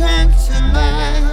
strength tonight.